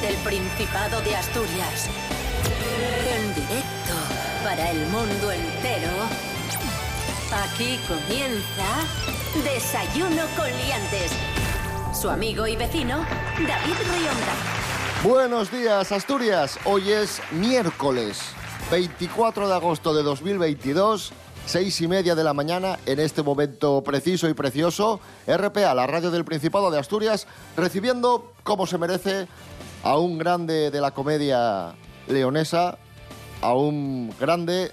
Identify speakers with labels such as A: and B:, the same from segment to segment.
A: desde el Principado de Asturias. En directo para el mundo entero. Aquí comienza Desayuno con Liantes. Su amigo y vecino, David Rionda.
B: Buenos días, Asturias. Hoy es miércoles 24 de agosto de 2022, seis y media de la mañana, en este momento preciso y precioso. RPA, la radio del Principado de Asturias, recibiendo, como se merece, a un grande de la comedia leonesa, a un grande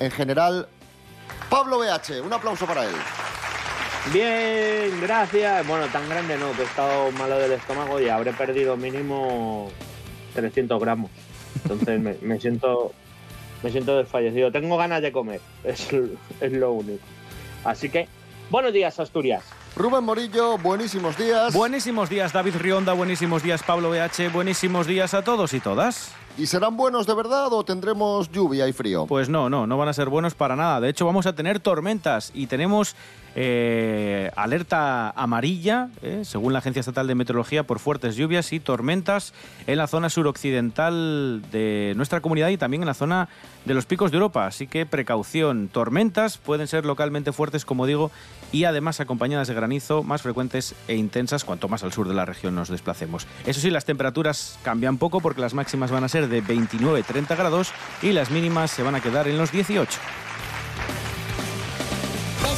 B: en general, Pablo BH. Un aplauso para él.
C: Bien, gracias. Bueno, tan grande no, que he estado malo del estómago y habré perdido mínimo 300 gramos. Entonces me, siento me siento desfallecido. Tengo ganas de comer, es lo único. Así que, buenos días, Asturias.
B: Rubén Morillo, buenísimos días.
D: Buenísimos días, David Rionda. Buenísimos días, Pablo BH. Buenísimos días a todos y todas.
B: ¿Y serán buenos de verdad o tendremos lluvia y frío?
D: Pues no, no, no van a ser buenos para nada. De hecho, vamos a tener tormentas y tenemos eh, alerta amarilla, eh, según la Agencia Estatal de Meteorología, por fuertes lluvias y tormentas en la zona suroccidental de nuestra comunidad y también en la zona de los picos de Europa. Así que precaución, tormentas pueden ser localmente fuertes, como digo, y además acompañadas de granizo más frecuentes e intensas cuanto más al sur de la región nos desplacemos. Eso sí, las temperaturas cambian poco porque las máximas van a ser de 29-30 grados y las mínimas se van a quedar en los 18.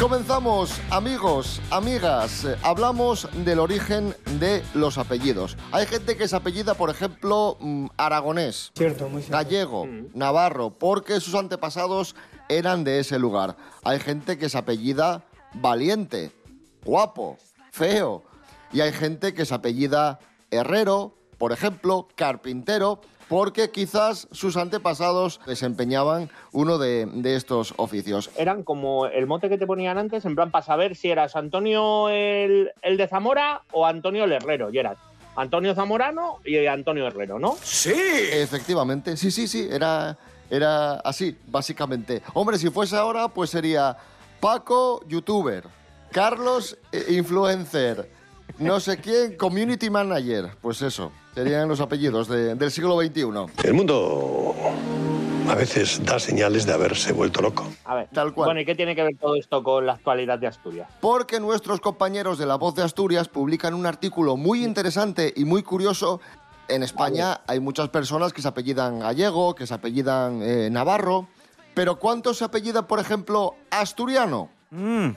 B: Comenzamos, amigos, amigas. Hablamos del origen de los apellidos. Hay gente que se apellida, por ejemplo, mm, aragonés,
E: Cierto, muy cierto.
B: gallego, navarro, porque sus antepasados eran de ese lugar. Hay gente que se apellida valiente, guapo, feo. Y hay gente que se apellida herrero, por ejemplo, carpintero, porque quizás sus antepasados desempeñaban uno de, de estos oficios.
C: Eran como el mote que te ponían antes, en plan para saber si eras Antonio el, el de Zamora o Antonio el Herrero. Y eras Antonio Zamorano y Antonio Herrero, ¿no?
B: Efectivamente, sí, sí, sí, era, era así, básicamente. Hombre, si fuese ahora, pues sería Paco, youtuber, Carlos, eh, influencer, no sé quién, community manager. Pues eso, serían los apellidos de- del siglo XXI.
F: El mundo a veces da señales de haberse vuelto loco.
C: A ver.
B: Tal cual.
C: Bueno, ¿y qué tiene que ver todo esto con la actualidad de Asturias?
B: Porque nuestros compañeros de La Voz de Asturias publican un artículo muy interesante y muy curioso. En España hay muchas personas que se apellidan gallego, que se apellidan eh, navarro. Pero ¿cuántos se apellidan, por ejemplo, asturiano?
D: Mm,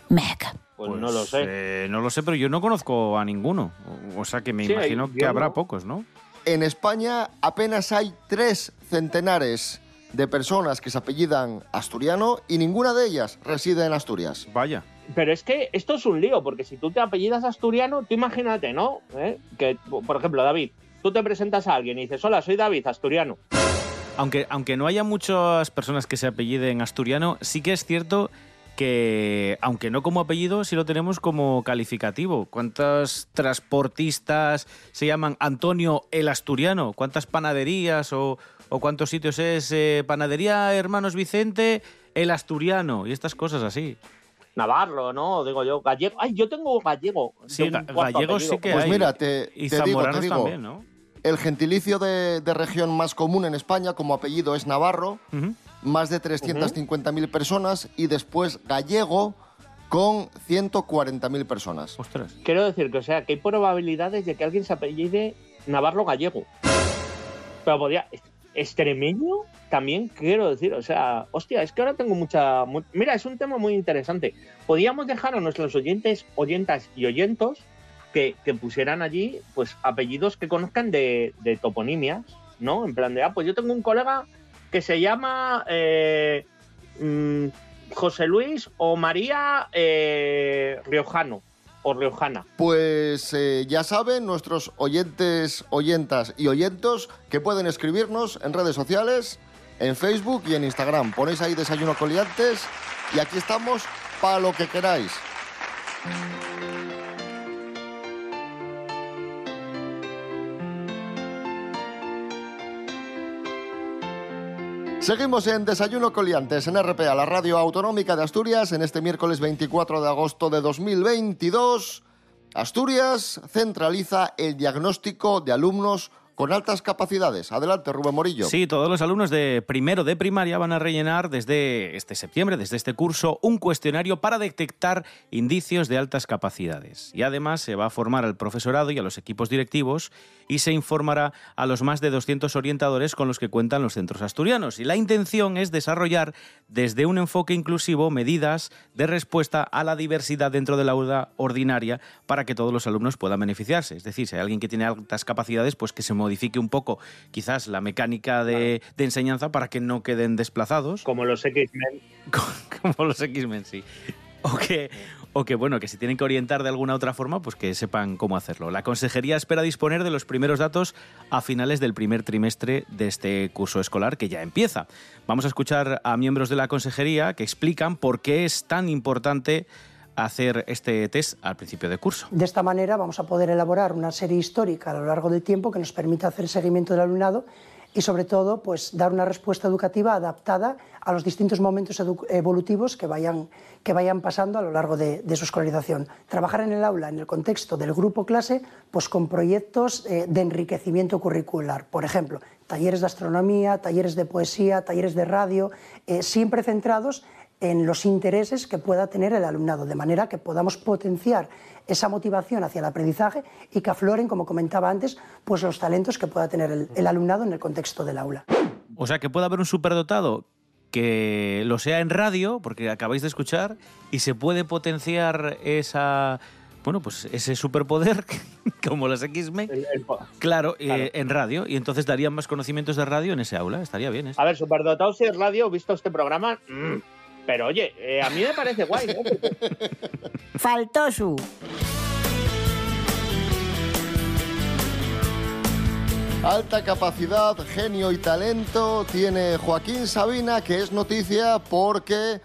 C: Pues, no lo sé.
D: eh, no lo sé, pero yo no conozco a ninguno. O, sea que me
C: Sí,
D: imagino que habrá
C: no.
D: pocos, ¿no?
B: En España apenas hay tres centenares de personas que se apellidan asturiano y ninguna de ellas reside en Asturias.
D: Vaya.
C: Pero es que esto es un lío, porque si tú te apellidas asturiano, tú imagínate, ¿no? ¿Eh? Que, por ejemplo, David, tú te presentas a alguien y dices, hola, soy David, asturiano.
D: Aunque, aunque no haya muchas personas que se apelliden asturiano, sí que es cierto que, aunque no como apellido, sí lo tenemos como calificativo. ¿Cuántas transportistas se llaman Antonio el Asturiano? ¿Cuántas panaderías o, o cuántos sitios es eh, Panadería Hermanos Vicente el Asturiano? Y estas cosas así.
C: Navarro, ¿no? Digo yo, gallego. Ay, yo tengo gallego.
D: Sí,
C: de un
D: ga-
C: cuarto
D: gallegos
C: apellido.
D: sí que
B: Pues
D: hay.
B: mira, te-
D: y
B: te digo, te digo.
D: también, ¿no?
B: El gentilicio de, de región más común en España como apellido es Navarro. Más de 350.000 personas, y después gallego con 140.000 personas.
D: Ostras.
C: Quiero decir que, o sea, que hay probabilidades de que alguien se apellide Navarro gallego. Pero podría. Extremeño también quiero decir, o sea, hostia, es que ahora tengo mucha. mu- Mira, es un tema muy interesante. Podríamos dejar a nuestros oyentes, oyentas y oyentos que, que pusieran allí, pues, apellidos que conozcan de, de toponimias, ¿no? En plan de, ah, pues yo tengo un colega que se llama eh, mm, José Luis o María eh, Riojano. o riojana.
B: Pues eh, ya saben nuestros oyentes, oyentas y oyentos que pueden escribirnos en redes sociales, en Facebook y en Instagram. Ponéis ahí Desayuno Coliantes y aquí estamos para lo que queráis. Seguimos en Desayuno Coliantes en RPA, la radio autonómica de Asturias, en este miércoles 24 de agosto de 2022. Asturias centraliza el diagnóstico de alumnos con altas capacidades. Adelante, Rubén Morillo.
D: Sí, todos los alumnos de primero de primaria van a rellenar desde este septiembre, desde este curso, un cuestionario para detectar indicios de altas capacidades. Y además se va a formar al profesorado y a los equipos directivos y se informará a los más de 200 orientadores con los que cuentan los centros asturianos. Y la intención es desarrollar desde un enfoque inclusivo medidas de respuesta a la diversidad dentro de la aula ordinaria para que todos los alumnos puedan beneficiarse. Es decir, si hay alguien que tiene altas capacidades, pues que se modifique un poco quizás la mecánica de, de enseñanza para que no queden desplazados.
C: Como los X-Men.
D: Como los X-Men, sí. O que, o que, bueno, que si tienen que orientar de alguna otra forma, pues que sepan cómo hacerlo. La consejería espera disponer de los primeros datos a finales del primer trimestre de este curso escolar que ya empieza. Vamos a escuchar a miembros de la consejería que explican por qué es tan importante hacer este test al principio de curso.
E: De esta manera vamos a poder elaborar una serie histórica a lo largo del tiempo que nos permita hacer seguimiento del alumnado y sobre todo pues dar una respuesta educativa adaptada a los distintos momentos evolutivos que vayan, que vayan pasando a lo largo de, su escolarización. Trabajar en el aula en el contexto del grupo clase pues con proyectos eh, de enriquecimiento curricular, por ejemplo, talleres de astronomía, talleres de poesía, talleres de radio, eh, siempre centrados en los intereses que pueda tener el alumnado, de manera que podamos potenciar esa motivación hacia el aprendizaje y que afloren, como comentaba antes, pues los talentos que pueda tener el, el alumnado en el contexto del aula.
D: O sea, que pueda haber un superdotado que lo sea en radio, porque acabáis de escuchar, y se puede potenciar esa bueno, pues ese superpoder, como los X-Men, claro, claro. Eh, en radio, y entonces darían más conocimientos de radio en ese aula, estaría bien. ¿eh?
C: A ver, superdotado si es radio, visto este programa, mmm. Pero oye, eh, a mí me parece guay, ¿no?
G: Faltó su...
B: Alta capacidad, genio y talento tiene Joaquín Sabina, que es noticia porque...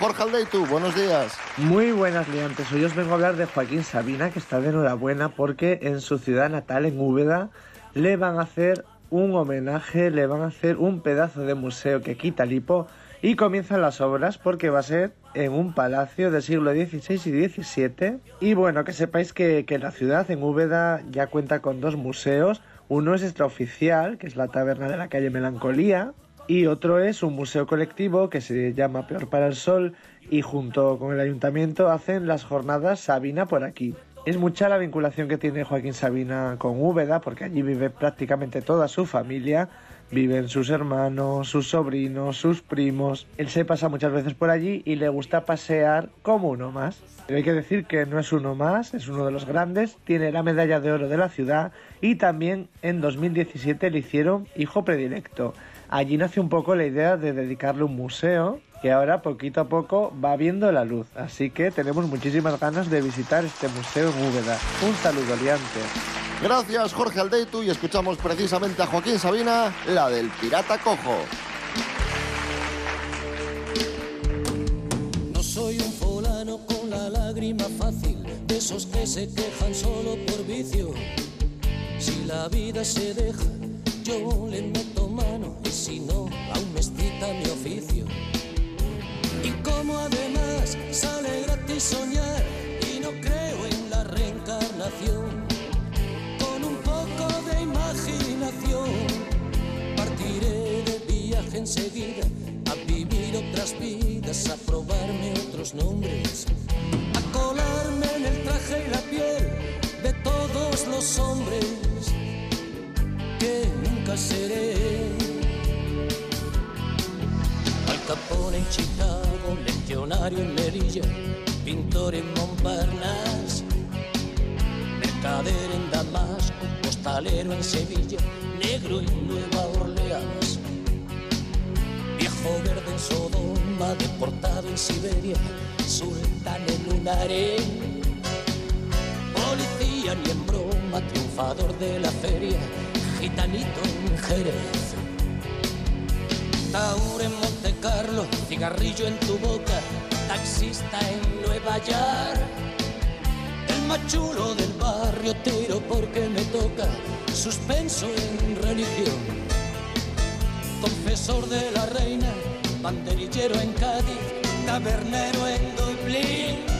B: Jorge Aldeitu, buenos días.
H: Muy buenas liantes. Hoy os vengo a hablar de Joaquín Sabina, que está de enhorabuena porque en su ciudad natal, en Úbeda, le van a hacer un homenaje, le van a hacer un pedazo de museo que quita lipo y comienzan las obras porque va a ser en un palacio del siglo XVI y XVII. Y bueno, que sepáis que, que la ciudad en Úbeda ya cuenta con dos museos. Uno es extraoficial, que es la taberna de la calle Melancolía, y otro es un museo colectivo que se llama Peor para el Sol y junto con el ayuntamiento hacen las jornadas Sabina por aquí. Es mucha la vinculación que tiene Joaquín Sabina con Úbeda porque allí vive prácticamente toda su familia, viven sus hermanos, sus sobrinos, sus primos. Él se pasa muchas veces por allí y le gusta pasear como uno más. Pero hay que decir que no es uno más, es uno de los grandes, tiene la medalla de oro de la ciudad y también en 2017 le hicieron hijo predilecto. Allí nace un poco la idea de dedicarle un museo que ahora poquito a poco va viendo la luz. Así que tenemos muchísimas ganas de visitar este museo en Úbeda. Un saludo, Liante.
B: Gracias, Jorge Aldeitu, y escuchamos precisamente a Joaquín Sabina, la del pirata cojo.
I: No soy un fulano con la lágrima fácil, de esos que se quejan solo por vicio. Si la vida se deja, yo le meto mano, y si no, aún seré. Al Capone en Chicago, legionario en Melilla, pintor en Montparnasse mercader en Damasco, costalero en Sevilla, negro en Nueva Orleans, viejo verde en Sodoma, deportado en Siberia, sultán en un harén. Policía ni en broma, triunfador de la feria, gitanito en Jerez. Taur en Monte Carlo, cigarrillo en tu boca, taxista en Nueva York. El más chulo del barrio tiro porque me toca, suspenso en religión. Confesor de la reina, banderillero en Cádiz, tabernero en Dublín.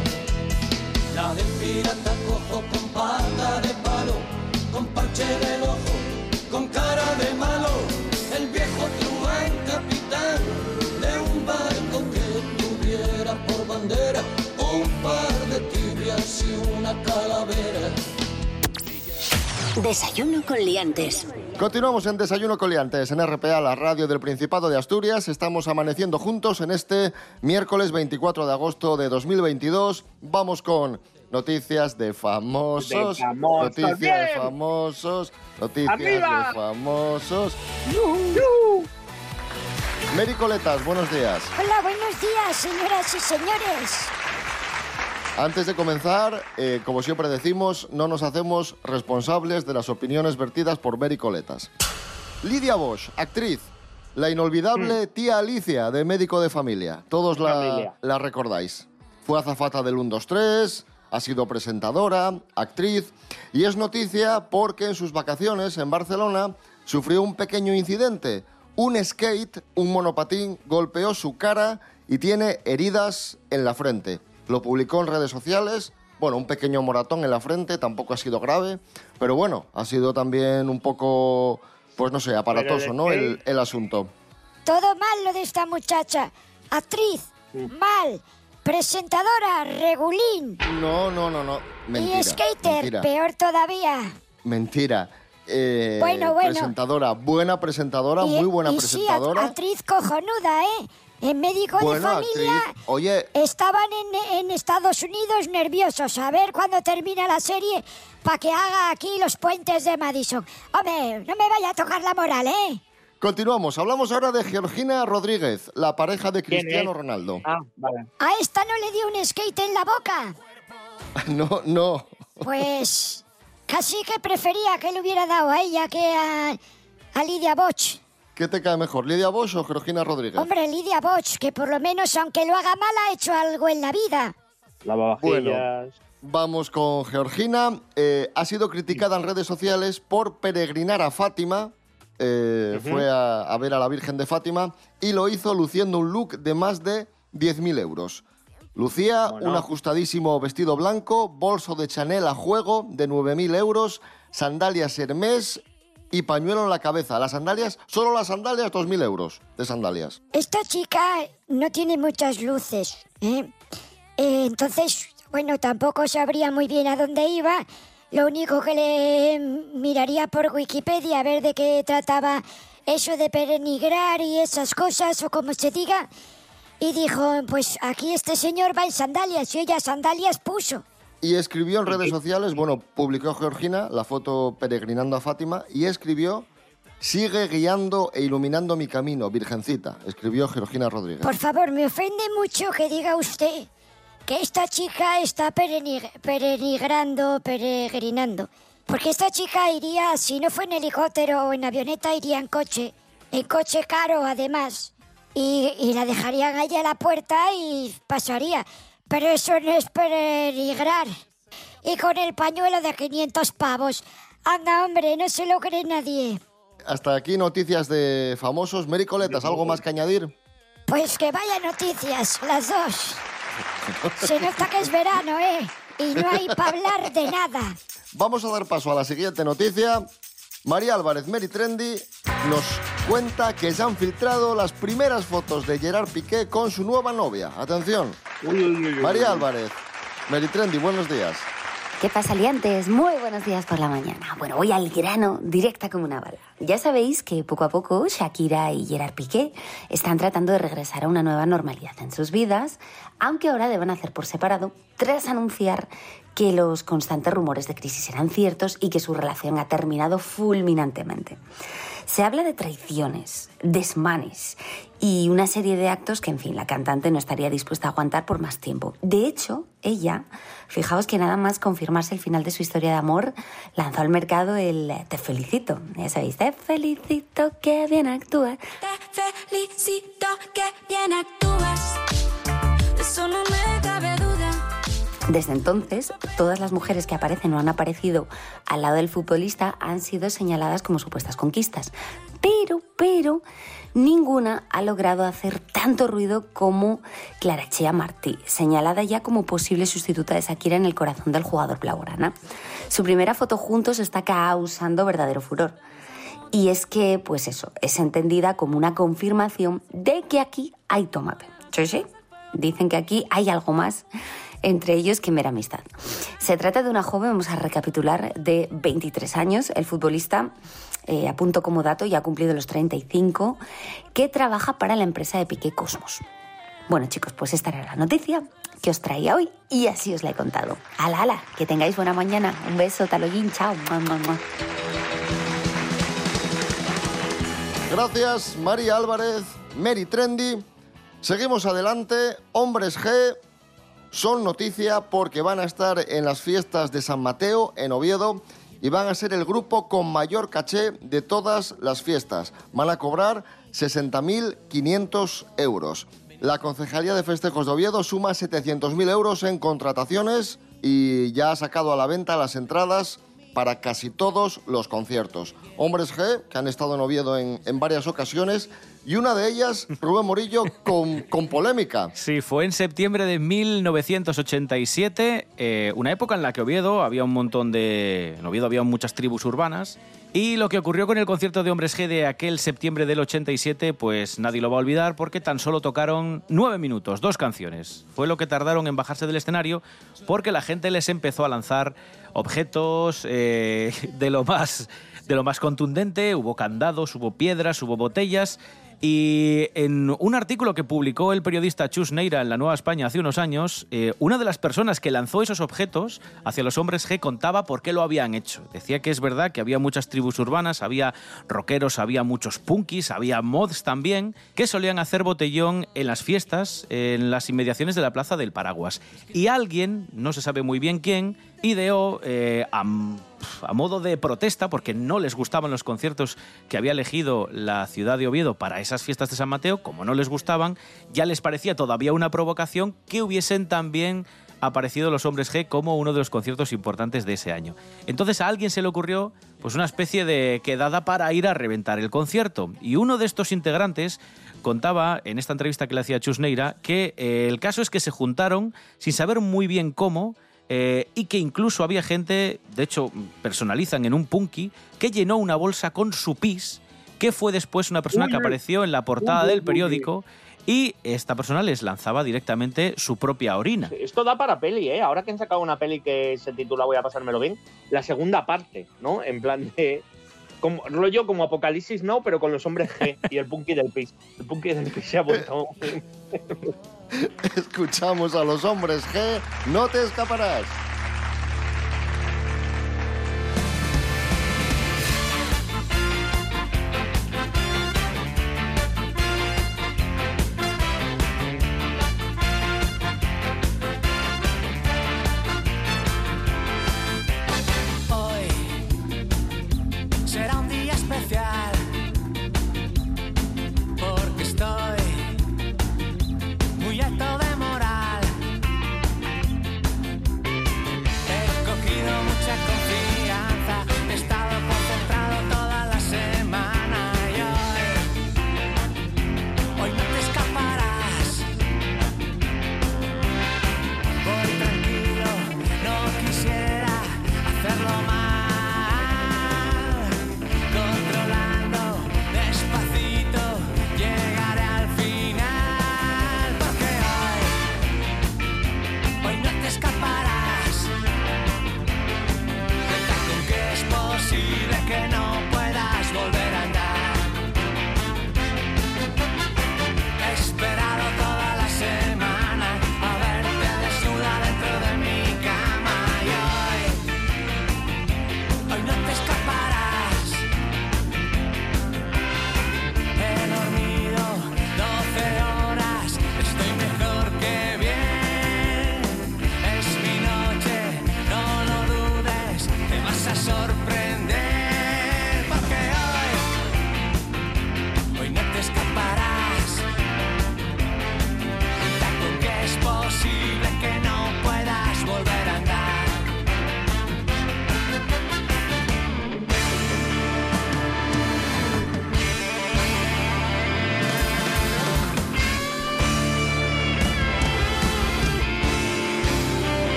I: La del pirata cojo con pata de palo, con parche en el ojo, con cara de malo, el viejo truán capitán de un barco que tuviera por bandera un par de tibias y una calavera.
A: Desayuno con liantes.
B: Continuamos en Desayuno Coliantes en RPA, la radio del Principado de Asturias. Estamos amaneciendo juntos en este miércoles 24 de agosto de 2022. Vamos con noticias de famosos,
C: De famosos,
B: noticias de famosos, noticias
C: ¡Arriba!
B: de famosos. Mary Coletas, buenos días.
G: Hola, buenos días, señoras y señores.
B: Antes de comenzar, eh, como siempre decimos, no nos hacemos responsables de las opiniones vertidas por Mary Coletas. Lidia Bosch, actriz. La inolvidable tía Alicia de Médico de Familia. Todos la,
C: Familia.
B: la recordáis. Fue azafata del 1-2-3, ha sido presentadora, actriz y es noticia porque en sus vacaciones en Barcelona sufrió un pequeño incidente. Un skate, un monopatín, golpeó su cara y tiene heridas en la frente. Lo publicó en redes sociales. Bueno, un pequeño moratón en la frente, tampoco ha sido grave, pero bueno, ha sido también un poco, pues no sé, aparatoso, ¿no? El, el asunto.
G: Todo mal lo de esta muchacha. Actriz, mal. Presentadora, regulín.
B: No, no, no, no. Mentira.
G: y skater,
B: mentira.
G: peor todavía.
B: Mentira. Eh,
G: Bueno, bueno.
B: Presentadora, buena presentadora,
G: y,
B: muy buena
G: y sí,
B: presentadora.
G: actriz cojonuda, ¿eh? En médico
B: Bueno,
G: de familia
B: actriz. Oye,
G: estaban en, en Estados Unidos nerviosos a ver cuándo termina la serie para que haga aquí los puentes de Madison. Hombre, no me vaya a tocar la moral, ¿eh?
B: Continuamos. Hablamos ahora de Georgina Rodríguez, la pareja de
C: ¿Quién
B: Cristiano? Ronaldo.
C: Ah, vale.
G: A esta no le dio un skate en la boca.
B: No, no.
G: Pues casi que prefería que le hubiera dado a ella que a, a Lidia Boch.
B: ¿Qué te cae mejor, Lidia Bosch o Georgina Rodríguez?
G: Hombre, Lidia Boch, que por lo menos, aunque lo haga mal, ha hecho algo en la vida.
C: Lavavajillas.
B: Vamos con Georgina. Eh, ha sido criticada en redes sociales por peregrinar a Fátima. Eh, Fue a, a ver a la Virgen de Fátima y lo hizo luciendo un look de más de 10.000 euros. Lucía
C: Bueno.
B: un ajustadísimo vestido blanco, bolso de Chanel a juego de 9.000 euros, sandalias Hermès y pañuelo en la cabeza. Las sandalias, solo las sandalias, 2.000 euros de sandalias.
G: Esta chica no tiene muchas luces, ¿eh? Eh, entonces, bueno, tampoco sabría muy bien a dónde iba. Lo único que le miraría por Wikipedia a ver de qué trataba eso de perenigrar y esas cosas, o como se diga. Y dijo, pues aquí este señor va en sandalias y ella sandalias puso.
B: Y escribió en redes sociales, bueno, publicó Georgina la foto peregrinando a Fátima y escribió, sigue guiando e iluminando mi camino, Virgencita, escribió Georgina Rodríguez.
G: Por favor, me ofende mucho que diga usted que esta chica está peregrinando, peregrinando. Porque esta chica iría, si no fue en helicóptero o en avioneta, iría en coche. En coche caro, además. Y, y la dejarían allí a la puerta y pasaría. Pero eso no es peregrinar. Y con el pañuelo de 500 pavos. Anda, hombre, no se lo cree nadie.
B: Hasta aquí noticias de famosos. Mary Coletas, ¿algo más que añadir?
G: Pues que vaya noticias, las dos. Se nota que es verano, ¿eh? Y no hay para hablar de nada.
B: Vamos a dar paso a la siguiente noticia. María Álvarez, Mary Trendy, nos cuenta que se han filtrado las primeras fotos de Gerard Piqué con su nueva novia. Atención. María Álvarez. Meritrendi, buenos días.
J: ¿Qué pasa, liantes? Muy buenos días por la mañana. Bueno, voy al grano, directa como una bala. Ya sabéis que poco a poco Shakira y Gerard Piqué están tratando de regresar a una nueva normalidad en sus vidas, aunque ahora deben hacer por separado, tras anunciar que los constantes rumores de crisis eran ciertos y que su relación ha terminado fulminantemente. Se habla de traiciones, desmanes y una serie de actos que, en fin, la cantante no estaría dispuesta a aguantar por más tiempo. De hecho, ella, fijaos que nada más confirmarse el final de su historia de amor, lanzó al mercado el Te felicito. Ya sabéis, Te felicito que bien actúas.
K: Te felicito que bien actúas. Eso no me cabe duda.
J: Desde entonces, todas las mujeres que aparecen o han aparecido al lado del futbolista han sido señaladas como supuestas conquistas. Pero, pero, ninguna ha logrado hacer tanto ruido como Clarachea Martí, señalada ya como posible sustituta de Shakira en el corazón del jugador blaugrana. Su primera foto juntos está causando verdadero furor. Y es que, pues eso, es entendida como una confirmación de que aquí hay tomate. Sí, sí. Dicen que aquí hay algo más entre ellos que mera amistad. Se trata de una joven, vamos a recapitular, de 23 años, el futbolista, eh, apunto como dato, ya ha cumplido los 35, que trabaja para la empresa de Piqué Cosmos. Bueno chicos, pues esta era la noticia que os traía hoy y así os la he contado. Ala, ala, que tengáis buena mañana. Un beso, taloyín, chao. Mua, mua.
B: Gracias, María Álvarez, Mary Trendy. Seguimos adelante. Hombres G son noticia porque van a estar en las fiestas de San Mateo, en Oviedo, y van a ser el grupo con mayor caché de todas las fiestas. Van a cobrar 60.500 euros. La Concejalía de Festejos de Oviedo suma 700.000 euros en contrataciones y ya ha sacado a la venta las entradas para casi todos los conciertos. Hombres G, que han estado en Oviedo en, en varias ocasiones, y una de ellas, Rubén Morillo, con, con polémica.
D: Sí, fue en septiembre de 1987, eh, una época en la que Oviedo había un montón de. En Oviedo había muchas tribus urbanas. Y lo que ocurrió con el concierto de Hombres G de aquel septiembre del 87, pues nadie lo va a olvidar porque tan solo tocaron nueve minutos, dos canciones. Fue lo que tardaron en bajarse del escenario porque la gente les empezó a lanzar objetos eh, de, lo más, de lo más contundente. Hubo candados, hubo piedras, hubo botellas. Y en un artículo que publicó el periodista Chus Neira en La Nueva España hace unos años, eh, una de las personas que lanzó esos objetos hacia los hombres G contaba por qué lo habían hecho. Decía que es verdad que había muchas tribus urbanas, había rockeros, había muchos punkis, había mods también, que solían hacer botellón en las fiestas en las inmediaciones de la Plaza del Paraguas. Y alguien, no se sabe muy bien quién, ideó eh, a, a modo de protesta, porque no les gustaban los conciertos que había elegido la ciudad de Oviedo para esas fiestas de San Mateo, como no les gustaban, ya les parecía todavía una provocación que hubiesen también aparecido los hombres G como uno de los conciertos importantes de ese año. Entonces a alguien se le ocurrió pues una especie de quedada para ir a reventar el concierto y uno de estos integrantes contaba en esta entrevista que le hacía Chus Neira que eh, el caso es que se juntaron sin saber muy bien cómo eh, y que incluso había gente, de hecho personalizan en un punky, que llenó una bolsa con su pis, que fue después una persona que apareció en la portada del periódico y esta persona les lanzaba directamente su propia orina.
C: Esto da para peli, ¿eh? Ahora que han sacado una peli que se titula Voy a pasármelo bien, la segunda parte, ¿no? En plan de. Como, rollo como Apocalipsis No, pero con los hombres G y el punky del pis. El punky del pis se ha vuelto.
B: Escuchamos a los hombres G, no te escaparás.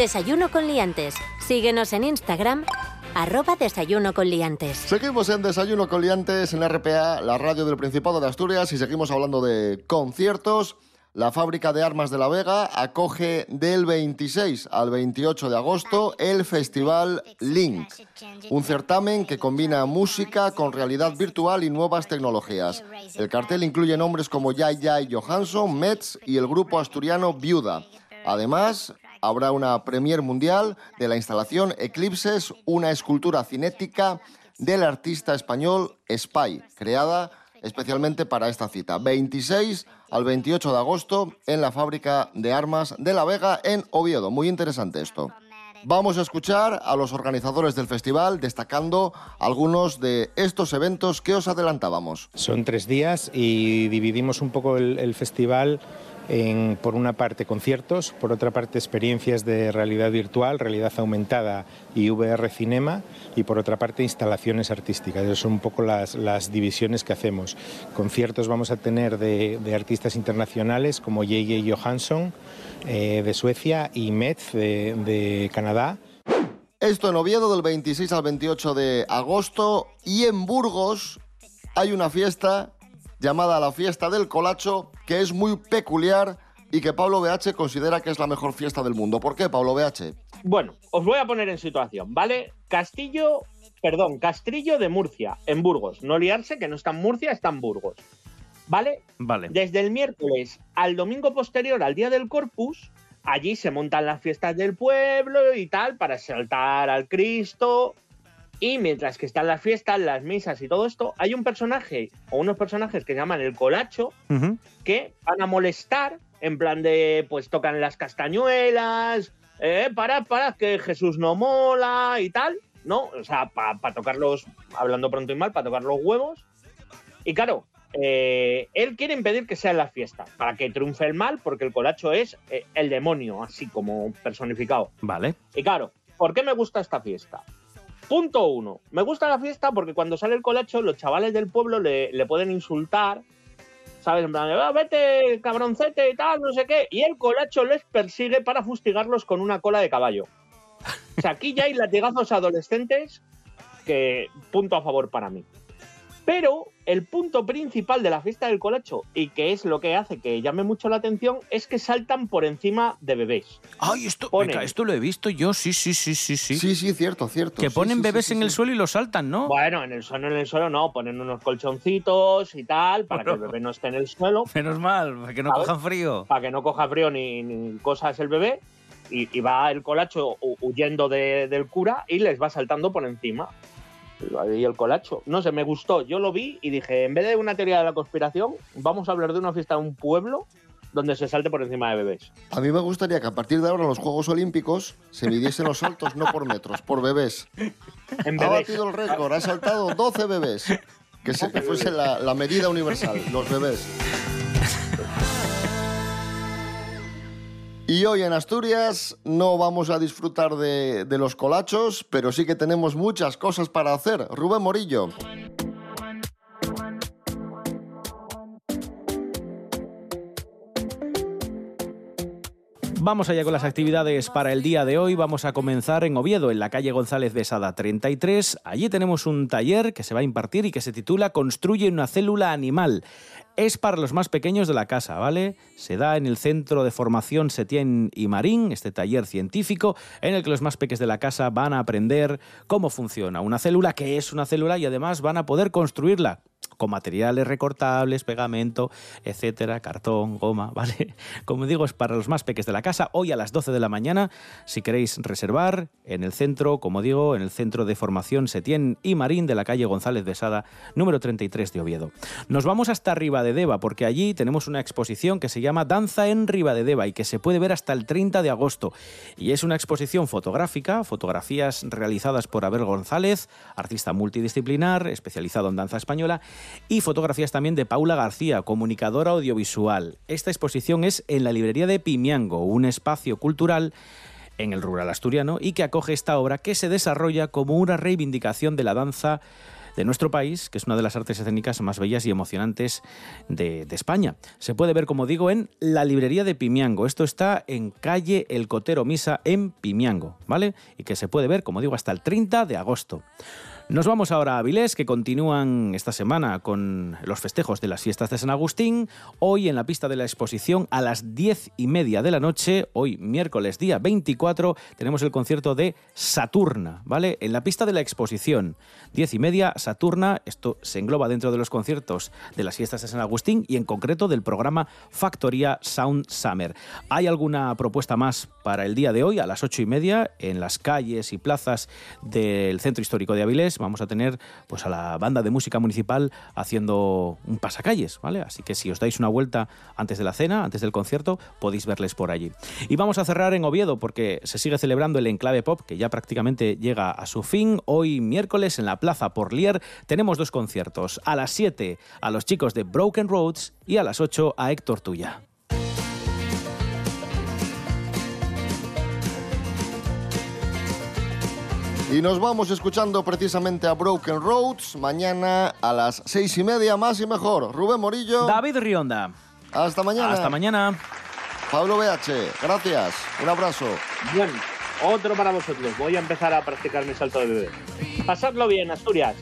A: Desayuno con liantes. Síguenos en Instagram, arroba desayuno con liantes.
B: Seguimos en Desayuno con Liantes en RPA, la radio del Principado de Asturias, y seguimos hablando de conciertos. La fábrica de armas de La Vega acoge del 26 al 28 de agosto el festival Link, un certamen que combina música con realidad virtual y nuevas tecnologías. El cartel incluye nombres como Jai Johansson, Metz y el grupo asturiano Viuda. Además, habrá una premier mundial de la instalación Eclipses, una escultura cinética del artista español Spy, creada especialmente para esta cita. 26 al 28 de agosto en la fábrica de armas de La Vega en Oviedo. Muy interesante esto. Vamos a escuchar a los organizadores del festival destacando algunos de estos eventos que os adelantábamos.
L: Son tres días y dividimos un poco el, el festival por una parte, conciertos, por otra parte, experiencias de realidad virtual, realidad aumentada y VR cinema, y por otra parte, instalaciones artísticas. Esas son un poco las, divisiones que hacemos. Conciertos vamos a tener de, de artistas internacionales como J.J. Johansson eh, de Suecia y Metz de, de Canadá.
B: Esto en Oviedo del 26 al 28 de agosto y en Burgos hay una fiesta llamada la fiesta del colacho que es muy peculiar y que Pablo BH considera que es la mejor fiesta del mundo. ¿Por qué, Pablo BH?
C: Bueno, os voy a poner en situación, ¿vale? Castillo, perdón, Castrillo de Murcia, en Burgos. No liarse, que no está en Murcia, está en Burgos. ¿Vale?
D: Vale.
C: Desde el miércoles al domingo posterior al día del Corpus, allí se montan las fiestas del pueblo y tal para saltar al Cristo. Y mientras que están las fiestas, las misas y todo esto, hay un personaje o unos personajes que se llaman el colacho que van a molestar en plan de, pues tocan las castañuelas, eh, para, para, que Jesús no mola y tal, ¿no? O sea, para tocar los, hablando pronto y mal, para tocar los huevos. Y claro, eh, él quiere impedir que sea en la fiesta, para que triunfe el mal, porque el colacho es eh, el demonio, así como personificado.
D: Vale.
C: Y claro, ¿por qué me gusta esta fiesta? Punto uno. Me gusta la fiesta porque cuando sale el colacho, los chavales del pueblo le, pueden insultar. ¿Sabes? En "Ah, vete, cabroncete y tal, no sé qué. Y el colacho les persigue para fustigarlos con una cola de caballo. O sea, aquí ya hay latigazos adolescentes que punto a favor para mí. Pero el punto principal de la fiesta del colacho, y que es lo que hace que llame mucho la atención, es que saltan por encima de bebés.
D: Ay, esto,
C: Ponen-
D: venga, esto lo he visto yo, sí, sí, sí, sí, sí.
B: Sí, sí, cierto, cierto.
D: Que
B: Sí,
D: ponen
B: sí, sí,
D: bebés
B: sí,
D: en el
B: sí.
D: suelo y los saltan, ¿no?
C: Bueno, en el suelo, en el suelo no, ponen unos colchoncitos y tal, para que el
D: Bueno.
C: bebé no esté en el suelo,
D: Menos mal, para que no
C: ¿Sabes?
D: cojan frío.
C: para que no coja frío ni, ni cosas el bebé. Y, y va el colacho hu- huyendo de- del cura y les va saltando por encima. Y el colacho. No sé, me gustó. Yo lo vi y dije, en vez de una teoría de la conspiración, vamos a hablar de una fiesta de un pueblo donde se salte por encima de bebés.
B: A mí me gustaría que a partir de ahora en los Juegos Olímpicos se midiesen los saltos no por metros, por bebés.
C: En
B: Ha batido el récord, ha saltado 12 bebés. Que, se, que fuese la, la medida universal, los bebés. Y hoy en Asturias no vamos a disfrutar de, los colachos, pero sí que tenemos muchas cosas para hacer. Rubén Morillo.
D: Vamos allá con las actividades para el día de hoy. Vamos a comenzar en Oviedo, en la calle González de Sada 33. Allí tenemos un taller que se va a impartir y que se titula Construye una célula animal. Es para los más pequeños de la casa, ¿vale? Se da en el Centro de Formación Setién y Marín, este taller científico, en el que los más pequeños de la casa van a aprender cómo funciona una célula, qué es una célula y además van a poder construirla con materiales recortables, pegamento, etcétera, cartón, goma, ¿vale? Como digo, es para los más peques de la casa. Hoy a las 12 de la mañana, si queréis reservar, en el centro, como digo, en el centro de formación Setién y Marín de la calle González de Sada, número 33 de Oviedo. Nos vamos hasta Deva porque allí tenemos una exposición que se llama Danza en Deva y que se puede ver hasta el 30 de agosto. Y es una exposición fotográfica, fotografías realizadas por Abel González, artista multidisciplinar, especializado en danza española, y fotografías también de Paula García, comunicadora audiovisual. Esta exposición es en la librería de Pimiango, un espacio cultural en el rural asturiano y que acoge esta obra que se desarrolla como una reivindicación de la danza de nuestro país, que es una de las artes escénicas más bellas y emocionantes de, de, España. Se puede ver, como digo, en la librería de Pimiango. Esto está en calle El Cotero Misa en Pimiango, ¿vale? Y que se puede ver, como digo, hasta el 30 de agosto. Nos vamos ahora a Avilés, que continúan esta semana con los festejos de las fiestas de San Agustín. Hoy en la pista de la exposición a las diez y media de la noche, hoy miércoles día 24, tenemos el concierto de Saturna, ¿vale? En la pista de la exposición, diez y media, Saturna, esto se engloba dentro de los conciertos de las fiestas de San Agustín y en concreto del programa Factoría Sound Summer. ¿Hay alguna propuesta más para el día de hoy a las ocho y media en las calles y plazas del Centro Histórico de Avilés? Vamos a tener pues a la banda de música municipal haciendo un pasacalles, ¿vale? Así que si os dais una vuelta antes de la cena, antes del concierto, podéis verles por allí. Y vamos a cerrar en Oviedo porque se sigue celebrando el Enclave Pop que ya prácticamente llega a su fin. Hoy miércoles en la Plaza Porlier tenemos dos conciertos. A las 7 a los chicos de Broken Roads y a las 8 a Héctor Tuya.
B: Y nos vamos escuchando precisamente a Broken Roads mañana a las seis y media, más y mejor. Rubén Morillo.
D: David Rionda.
B: Hasta mañana.
D: Hasta mañana.
B: Pablo BH, gracias. Un abrazo.
K: Bien, otro para vosotros. Voy a empezar a practicar mi salto de bebé. Pasadlo bien, Asturias.